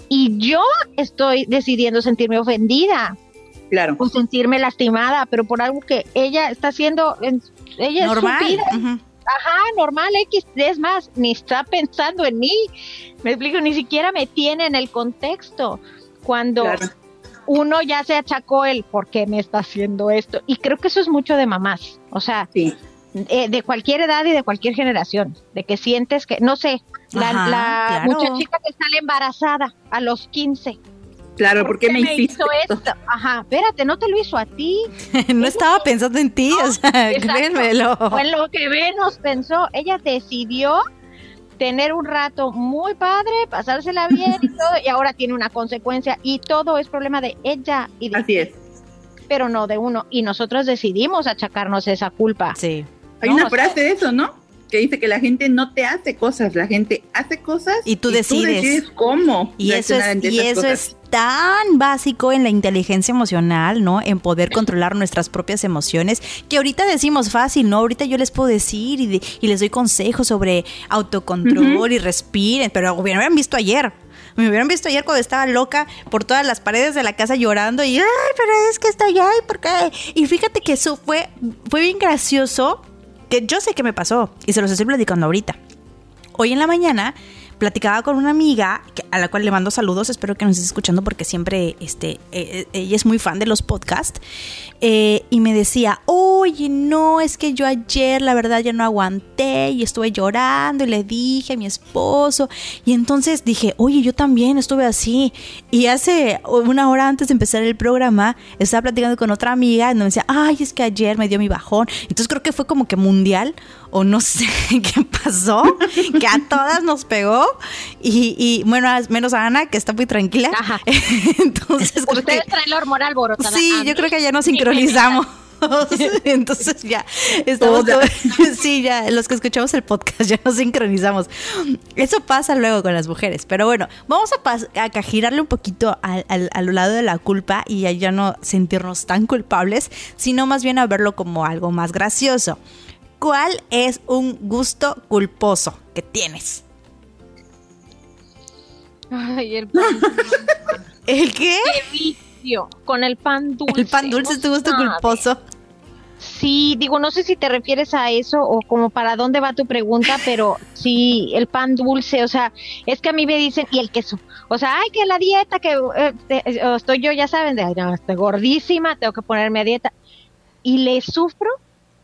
y yo estoy decidiendo sentirme ofendida Claro. o sentirme lastimada, pero por algo que ella está haciendo, en- ella Normal. es su vida, ajá, normal, X, es más, ni está pensando en mí, me explico, ni siquiera me tiene en el contexto, cuando Claro. uno ya se achacó el por qué me está haciendo esto, y creo que eso es mucho de mamás, o sea, Sí. eh, de cualquier edad y de cualquier generación, de que sientes que, no sé, la, Ajá, la claro. muchachita que sale embarazada a los 15, Claro, ¿por qué me hiciste hizo esto? Ajá, espérate, no te lo hizo a ti, [laughs] no estaba pensando en ti, o sea, [laughs] exacto. créemelo. Fue lo que menos pensó. Ella decidió tener un rato muy padre, pasársela [laughs] bien y todo, y ahora tiene una consecuencia y todo es problema de ella y de Así es. pero no de uno. Y nosotros decidimos achacarnos esa culpa. Sí. Hay No, una o sea- frase de eso, ¿no? Que dice que la gente no te hace cosas, la gente hace cosas Y tú decides. cómo. Y eso es, y eso cosas. es tan básico en la inteligencia emocional, ¿no? En poder controlar nuestras propias emociones, que ahorita decimos fácil, ¿no? Ahorita yo les puedo decir y, de- y les doy consejos sobre autocontrol y respiren, pero me hubieran visto ayer. Me hubieran visto ayer cuando estaba loca por todas las paredes de la casa llorando y, ay, pero es que estoy ahí, ¿por qué? Y fíjate que eso fue, fue bien gracioso, que yo sé que me pasó y se los estoy platicando ahorita. Hoy en la mañana platicaba con una amiga a la cual le mando saludos, espero que nos esté escuchando porque siempre este, eh, ella es muy fan de los podcasts, eh, y me decía, oye, no, es que yo ayer la verdad ya no aguanté y estuve llorando y le dije a mi esposo, y entonces dije, oye, yo también estuve así, y hace una hora antes de empezar el programa estaba platicando con otra amiga y me decía, ay, es que ayer me dio mi bajón, entonces creo que fue como que mundial, o no sé [laughs] qué pasó, que a todas nos pegó y, y, bueno, menos a Ana, que está muy tranquila. Ajá. [laughs] Entonces creo Ustedes que... traen la hormona alborotada. Sí, yo creo que ya nos sincronizamos. [laughs] Entonces ya estamos todo- sí, ya los que escuchamos el podcast ya nos sincronizamos. Eso pasa luego con las mujeres, pero bueno, vamos a, a girarle un poquito al, al, al lado de la culpa y a ya no sentirnos tan culpables, sino más bien a verlo como algo más gracioso. ¿Cuál es un gusto culposo que tienes? Ay, el [laughs] pan ¿El qué? vicio con el pan dulce. El pan dulce es tu gusto sabe. culposo. Sí, digo, no sé si te refieres a eso o como para dónde va tu pregunta, [laughs] pero sí, el pan dulce, o sea, es que a mí me dicen, y el queso, o sea, ay, que la dieta, que eh, te- eh, estoy yo, ya saben, de, "Ay, no, estoy gordísima, tengo que ponerme a dieta, y le sufro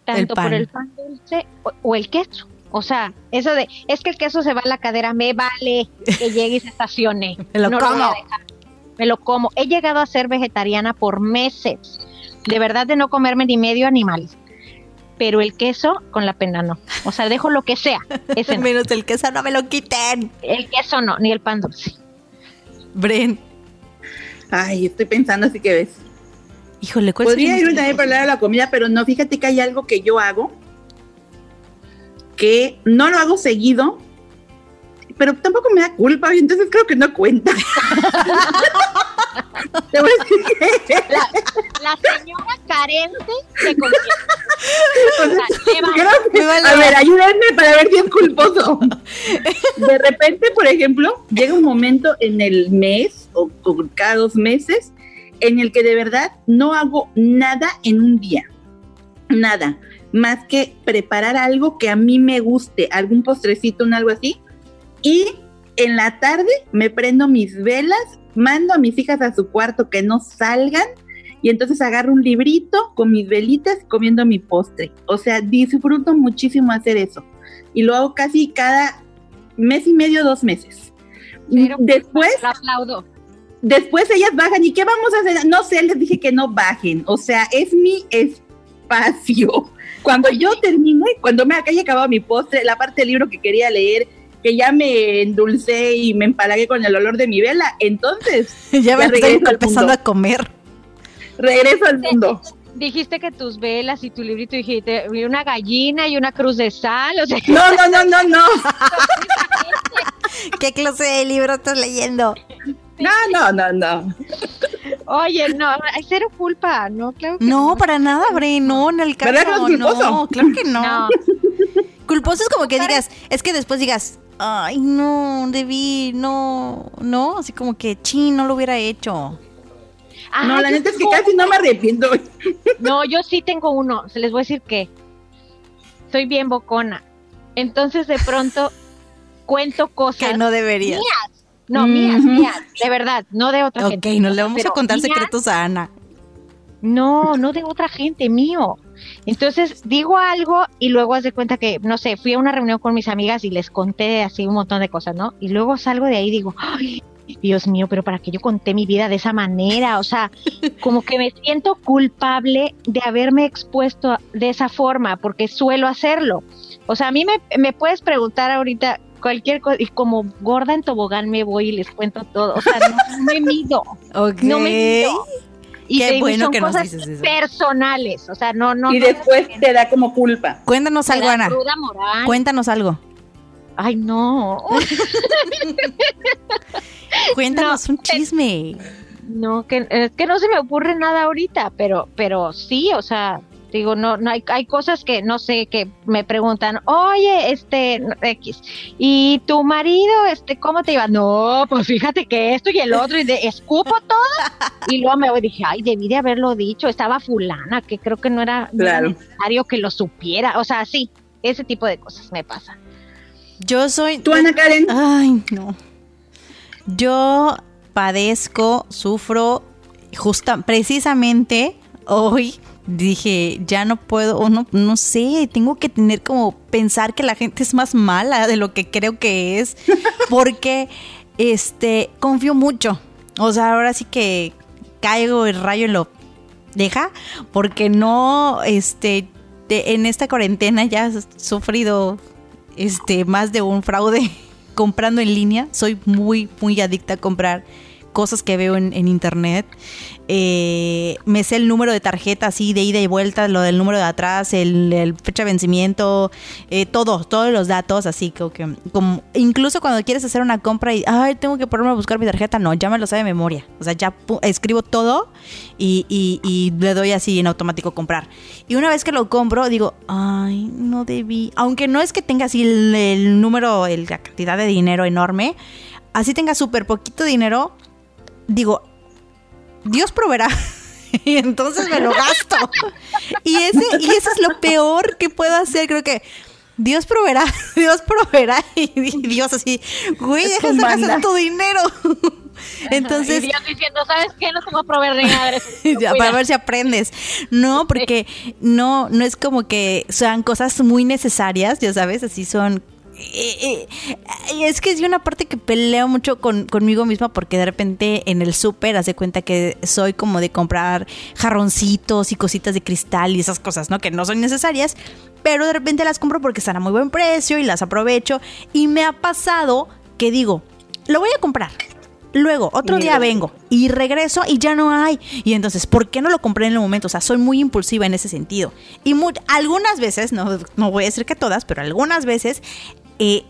tanto por el pan dulce o, o el queso. O sea, eso de, es que el queso se va a la cadera, me vale que llegue y se estacione. [laughs] Me lo no voy a como. dejar. Me lo como. He llegado a ser vegetariana por meses. De verdad de no comerme ni medio animal. Pero el queso con la pena no. O sea, dejo lo que sea. [laughs] Ese no. Menos el queso, no me lo quiten. El queso no, ni el pan dulce. Bren. Ay, estoy pensando así que ves. Híjole, ¿cuál Podría irme también para hablar de la comida, pero no, fíjate que hay algo que yo hago que no lo hago seguido, pero tampoco me da culpa, y entonces creo que no cuenta. [laughs] Te voy a decir que La señora carente se convierte. o sea, lleva- creo que- Me vale a ver, ayúdenme para ver si es culposo. [laughs] De repente, por ejemplo, llega un momento en el mes o, o cada dos meses en el que de verdad no hago nada en un día. Nada. Más que preparar algo que a mí me guste, algún postrecito, un algo así. Y en la tarde me prendo mis velas, mando a mis hijas a su cuarto que no salgan y entonces agarro un librito con mis velitas comiendo mi postre. O sea, disfruto muchísimo hacer eso. Y lo hago casi cada mes y medio, dos meses. Pero- Después, La aplaudo. Después ellas bajan. ¿Y qué vamos a hacer? No sé, les dije que no bajen. O sea, es mi espacio. [laughs] Cuando yo termine, cuando me haya acabado mi postre, la parte del libro que quería leer, que ya me endulcé y me empalagué con el olor de mi vela, entonces [laughs] ya me Ya estoy regreso al empezando mundo. a comer. regreso al mundo. Dijiste que tus velas y tu librito dijiste una gallina y una cruz de sal, o sea, [laughs] No, no, no, no, no. ¿Qué clase de libro estás leyendo? No, no, no, no. oye, no, hay cero culpa, no, claro que No, para nada, Bren, no, en el ¿Verdad que caso, no no, claro que no. No, Culposo es como que digas, es que después digas, ay, no, debí, no, no, así como que, chin, no lo hubiera hecho. Ah, No, la neta es que casi no me arrepiento. No, yo sí tengo uno, se les voy a decir que soy bien bocona. Entonces de pronto cuento cosas Que no debería. mías. No, mías, mías, de verdad, no de otra Ok, gente. no le vamos a contar mías, secretos a Ana. No, no de otra gente, mío. Entonces digo algo y luego haz de cuenta que, no sé, fui a una reunión con mis amigas y les conté así un montón de cosas, ¿no? Y luego salgo de ahí y digo, ay, Dios mío, pero ¿para qué yo conté mi vida de esa manera? O sea, [laughs] como que me siento culpable de haberme expuesto de esa forma, porque suelo hacerlo. O sea, a mí me, me puedes preguntar ahorita cualquier cosa y como gorda en tobogán me voy y les cuento todo. O sea, no, me mido. Ok. No me mido. Y Qué bueno son que nos cosas dices eso. personales, o sea, no, no. y no después te da como culpa. Cuéntanos algo, Ana. moral. Cuéntanos algo. Ay, no. [laughs] Cuéntanos un chisme. No, que es que no se me ocurre nada ahorita, pero pero sí, o sea, digo, no no hay hay cosas que no sé que me preguntan, "Oye, este X, ¿y tu marido este cómo te iba?" No, pues fíjate que esto y el otro y de escupo todo. y luego me dije, "Ay, debí de haberlo dicho, estaba fulana, que creo que no era, no era Claro. necesario que lo supiera." O sea, sí, ese tipo de cosas me pasa. Yo soy. Tú, Ana Karen, Ay, no. Yo padezco, sufro, justa, precisamente hoy dije, ya no puedo, o no, no sé, tengo que tener como pensar que la gente es más mala de lo que creo que es, [laughs] porque este, confío mucho. O sea, ahora sí que caigo el rayo en lo deja, porque no, este, de- en esta cuarentena ya he sufrido este más de un fraude [laughs] comprando en línea. Soy muy, muy adicta a comprar cosas que veo en, internet. Eh, me sé el número de tarjeta así de ida y vuelta, lo del número de atrás, el, fecha de vencimiento, eh, todo, todos los datos, así como que como, incluso cuando quieres hacer una compra y ay, tengo que ponerme a buscar mi tarjeta, no, ya me lo sabe de memoria. O sea, ya escribo todo y, y- le doy así en automático comprar. Y una vez que lo compro, digo, ay, no debí. Aunque no es que tenga así el, el número, el- la cantidad de dinero enorme, así tenga súper poquito dinero, digo, Dios proveerá. [laughs] y entonces me lo gasto. y, ese, y eso es lo peor que puedo hacer. Creo que Dios proveerá, [laughs] Dios proveerá y, Dios así, güey, deja de gastar tu dinero. Entonces, y Dios diciendo, ¿sabes qué? No te voy a proveer de nada. [laughs] ya, para ver si aprendes. No, porque no, no es como que sean cosas muy necesarias, ya sabes, así son eh, eh, es que es una parte que peleo mucho con, conmigo misma porque de repente en el súper hace cuenta que soy como de comprar jarroncitos y cositas de cristal y esas cosas, ¿no? Que no son necesarias, pero de repente las compro porque están a muy buen precio y las aprovecho. Y me ha pasado que digo, lo voy a comprar. Luego, otro día vengo y regreso y ya no hay. Y entonces, ¿por qué no lo compré en el momento? O sea, soy muy impulsiva en ese sentido. Y algunas veces, no, no voy a decir que todas, pero algunas veces he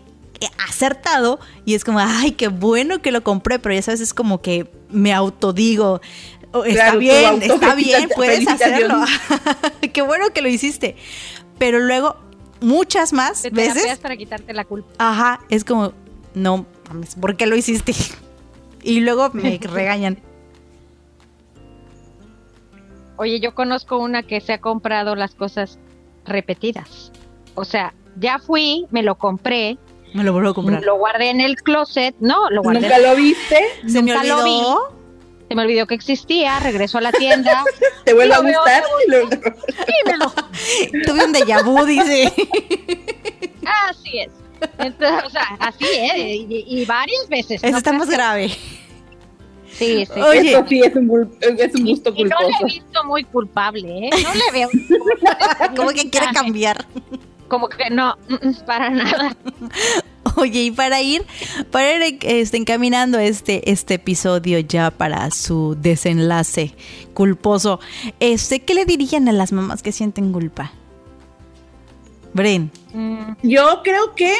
acertado y es como, ay, qué bueno que lo compré, pero ya sabes, es como que me autodigo. Oh, está bien, está bien, puedes hacerlo. [laughs] qué bueno que lo hiciste. Pero luego, muchas más Te veces. para quitarte la culpa. Ajá, es como, no mames, ¿por qué lo hiciste? [laughs] y luego me [laughs] regañan. Oye, yo conozco una que se ha comprado las cosas repetidas. O sea, ya fui, me lo compré. Me lo vuelvo a comprar. Lo guardé en el closet. No, lo guardé. ¿Nunca lo viste? Se me olvidó. Lo vi. Se me olvidó que existía, regreso a la tienda. [laughs] ¿Te vuelve a gustar? [laughs] [laughs] Tuve un déjà vu, dice. Así es. Entonces, o sea, así es. Y, varias veces. Eso está más grave. Sí, sí. Oye, Esto sí es un, es un gusto culposo. no le he visto muy culpable, ¿eh? No le veo. Como que quiere cambiar como que no, mm, mm, para nada. [laughs] Oye, y para ir, para ir este, encaminando este, este episodio ya para su desenlace culposo, este, ¿qué le dirían a las mamás que sienten culpa? Bren. Mm. Yo creo que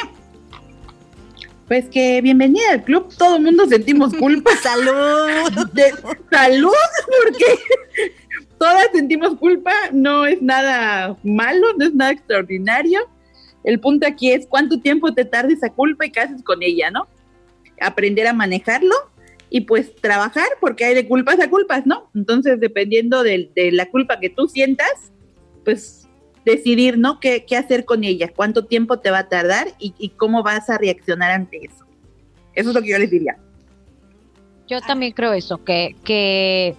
pues que bienvenida al club, todo el mundo sentimos culpa. [laughs] salud. salud, porque todas sentimos culpa, no es nada malo, no es nada extraordinario. El punto aquí es cuánto tiempo te tarda esa culpa y qué haces con ella, ¿no? Aprender a manejarlo y pues trabajar, porque hay de culpas a culpas, ¿no? Entonces, dependiendo de, la culpa que tú sientas, pues decidir, ¿no? ¿Qué, hacer con ella? ¿Cuánto tiempo te va a tardar y, y cómo vas a reaccionar ante eso? Eso es lo que yo les diría. Yo también creo eso, que, que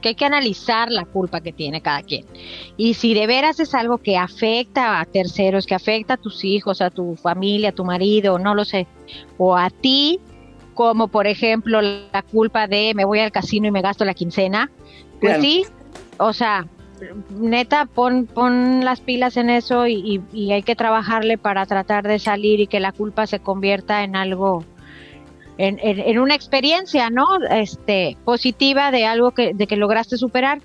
que hay que analizar la culpa que tiene cada quien. Y si de veras es algo que afecta a terceros, que afecta a tus hijos, a tu familia, a tu marido, no lo sé, o a ti, como por ejemplo la culpa de me voy al casino y me gasto la quincena, pues sí, o sea, neta, pon, pon las pilas en eso y, y hay que trabajarle para tratar de salir y que la culpa se convierta en algo en, una experiencia, ¿no? Este, positiva de algo que, de que lograste superar.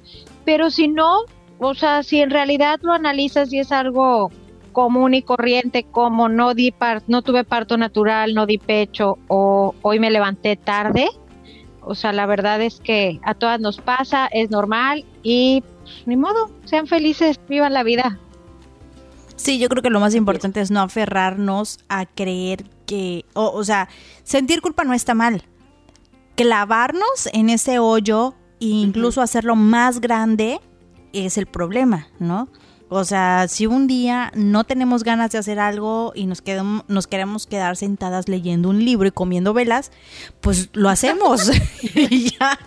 Pero si no, o sea, si en realidad lo analizas y es algo común y corriente, como no di no tuve parto natural, no di pecho o hoy me levanté tarde, o sea, la verdad es que a todas nos pasa, es normal y pues, ni modo, sean felices, vivan la vida. Sí, yo creo que lo más importante es no aferrarnos a creer que, o, sea, sentir culpa no está mal. Clavarnos en ese hoyo e incluso hacerlo más grande es el problema, ¿no? O sea, si un día no tenemos ganas de hacer algo y nos, quedamos, nos queremos quedar sentadas leyendo un libro y comiendo velas, pues lo hacemos. [laughs] [laughs] y ya.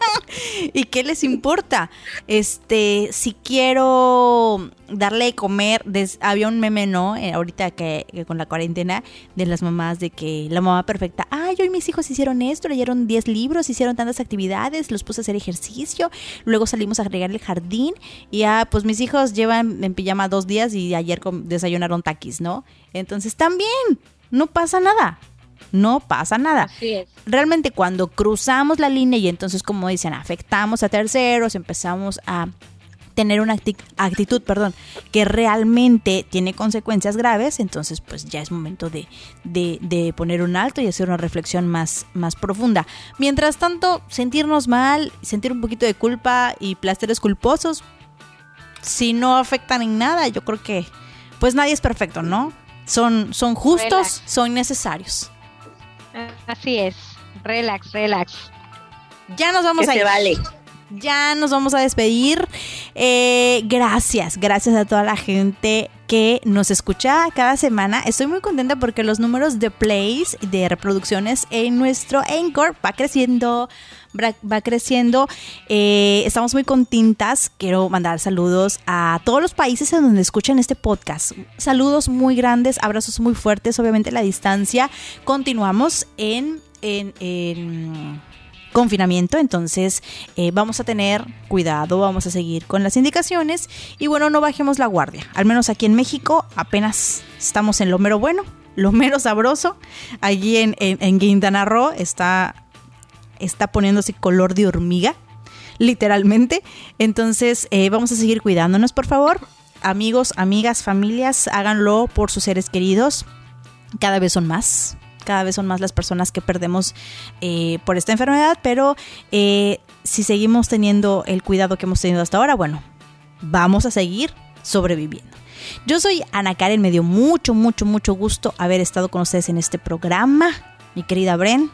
¿Y qué les importa? Este, si quiero darle de comer, había un meme, ¿no? Eh, ahorita que, con la cuarentena, de las mamás, de que la mamá perfecta, ay, hoy mis hijos hicieron esto, leyeron 10 libros, hicieron tantas actividades, los puse a hacer ejercicio, luego salimos a agregar el jardín y ya, pues mis hijos llevan en pijama dos días y ayer desayunaron taquis, ¿no? Entonces también, no pasa nada. No pasa nada. Así es. Realmente cuando cruzamos la línea y entonces, como dicen, afectamos a terceros, empezamos a tener una actitud, perdón, que realmente tiene consecuencias graves, entonces pues ya es momento de, de, poner un alto y hacer una reflexión más, más profunda. Mientras tanto, sentirnos mal, sentir un poquito de culpa y plasteres culposos, si no afectan en nada, yo creo que pues nadie es perfecto, ¿no? Son, son justos, son necesarios. Así es, relax, relax. Ya nos vamos a ir. vale. Ya nos vamos a despedir. Eh, gracias, gracias a toda la gente que nos escucha cada semana. Estoy muy contenta porque los números de plays, de reproducciones en nuestro Anchor va creciendo, va creciendo. Eh, estamos muy contentas. Quiero mandar saludos a todos los países en donde escuchan este podcast. Saludos muy grandes, abrazos muy fuertes, obviamente la distancia. Continuamos en, en, en confinamiento, entonces eh, vamos a tener cuidado, vamos a seguir con las indicaciones y bueno, no bajemos la guardia. Al menos aquí en México apenas estamos en lo mero bueno, lo mero sabroso. Allí en, en, Quintana Roo está, está poniéndose color de hormiga, literalmente. Entonces eh, vamos a seguir cuidándonos, por favor. Amigos, amigas, familias, háganlo por sus seres queridos. Cada vez son más cada vez son más las personas que perdemos eh, por esta enfermedad, pero eh, si seguimos teniendo el cuidado que hemos tenido hasta ahora, bueno, vamos a seguir sobreviviendo. Yo soy Ana Karen, me dio mucho, mucho, mucho gusto haber estado con ustedes en este programa. Mi querida Bren.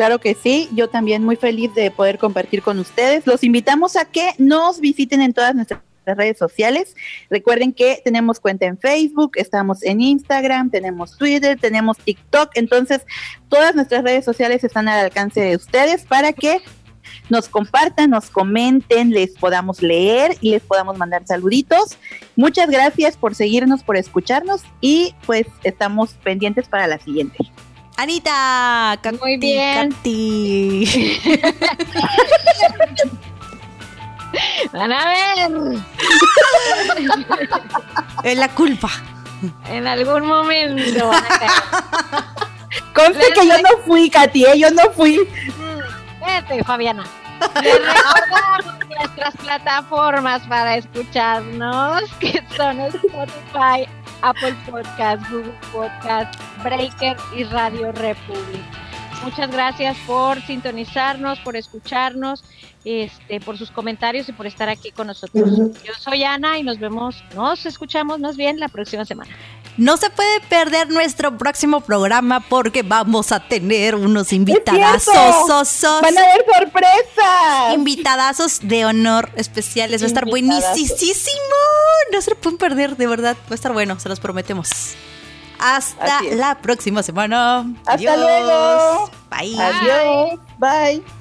Claro que sí, yo también muy feliz de poder compartir con ustedes. Los invitamos a que nos visiten en todas nuestras redes sociales. Recuerden que tenemos cuenta en Facebook, estamos en Instagram, tenemos Twitter, tenemos TikTok, entonces todas nuestras redes sociales están al alcance de ustedes para que nos compartan, nos comenten, les podamos leer y les podamos mandar saluditos. Muchas gracias por seguirnos, por escucharnos y pues estamos pendientes para la siguiente. Anita, muy bien. [laughs] Van a ver. es la culpa. En algún momento. [laughs] Conste que yo no fui, Katy, ¿eh? yo no fui. Vete, Fabiana. Les recordamos nuestras plataformas para escucharnos, que son Spotify, Apple Podcast, Google Podcast, Breaker y Radio Republic. Muchas gracias por sintonizarnos, por escucharnos, este, por sus comentarios y por estar aquí con nosotros. Yo soy Ana y nos vemos, nos escuchamos más bien la próxima semana. No se puede perder nuestro próximo programa porque vamos a tener unos invitadazos. Van a haber sorpresas. Invitadazos de honor especiales. Va a estar buenísimo. No se lo pueden perder, de verdad. Va a estar bueno, se los prometemos. Hasta la próxima semana. Hasta luego. Bye. Adiós. Bye.